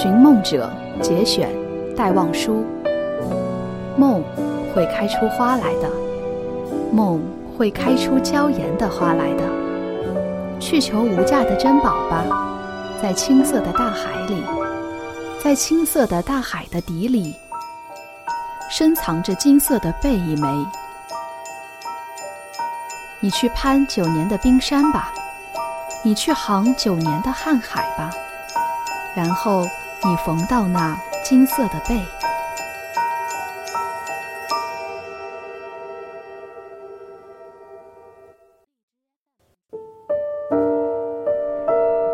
寻梦者节选，戴望舒。梦会开出花来的，梦会开出娇艳的花来的。去求无价的珍宝吧，在青色的大海里，在青色的大海的底里，深藏着金色的贝一枚。你去攀九年的冰山吧，你去航九年的瀚海吧，然后你缝到那金色的背。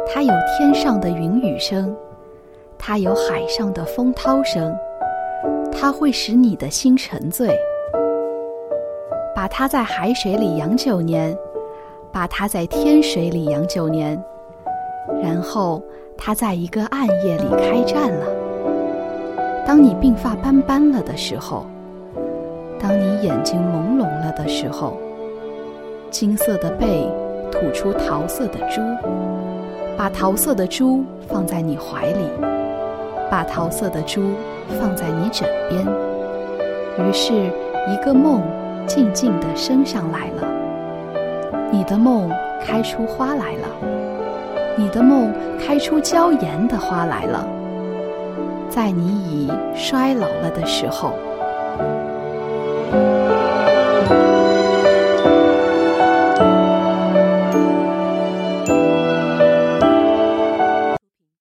它有天上的云雨声，它有海上的风涛声，它会使你的心沉醉。把它在海水里养九年，把它在天水里养九年，然后它在一个暗夜里开战了。当你鬓发斑斑了的时候，当你眼睛朦胧了的时候，金色的背吐出桃色的珠。把桃色的珠放在你怀里，把桃色的珠放在你枕边。于是，一个梦静静地升上来了。你的梦开出花来了，你的梦开出娇艳的花来了。在你已衰老了的时候。